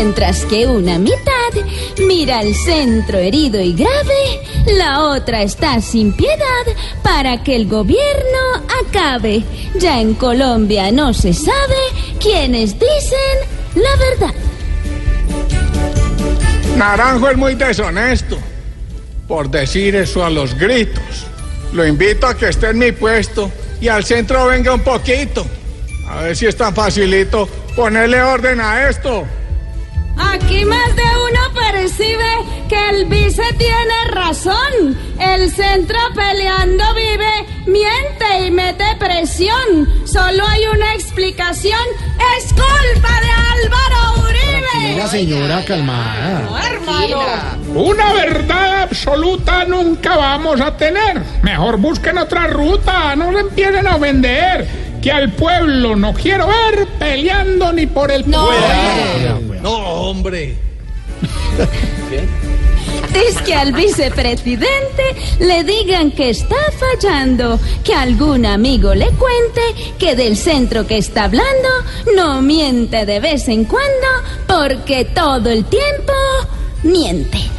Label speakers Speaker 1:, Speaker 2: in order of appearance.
Speaker 1: Mientras que una mitad mira al centro herido y grave, la otra está sin piedad para que el gobierno acabe. Ya en Colombia no se sabe quiénes dicen la verdad.
Speaker 2: Naranjo es muy deshonesto por decir eso a los gritos. Lo invito a que esté en mi puesto y al centro venga un poquito. A ver si es tan facilito ponerle orden a esto.
Speaker 3: Aquí más de uno percibe que el vice tiene razón. El centro peleando vive, miente y mete presión. Solo hay una explicación. Es culpa de Álvaro Uribe.
Speaker 4: señora, calmada.
Speaker 2: Una verdad absoluta nunca vamos a tener. Mejor busquen otra ruta, no se empiecen a vender. Que al pueblo no quiero ver peleando ni por el pueblo.
Speaker 4: Hombre.
Speaker 1: Es que al vicepresidente le digan que está fallando, que algún amigo le cuente que del centro que está hablando no miente de vez en cuando porque todo el tiempo miente.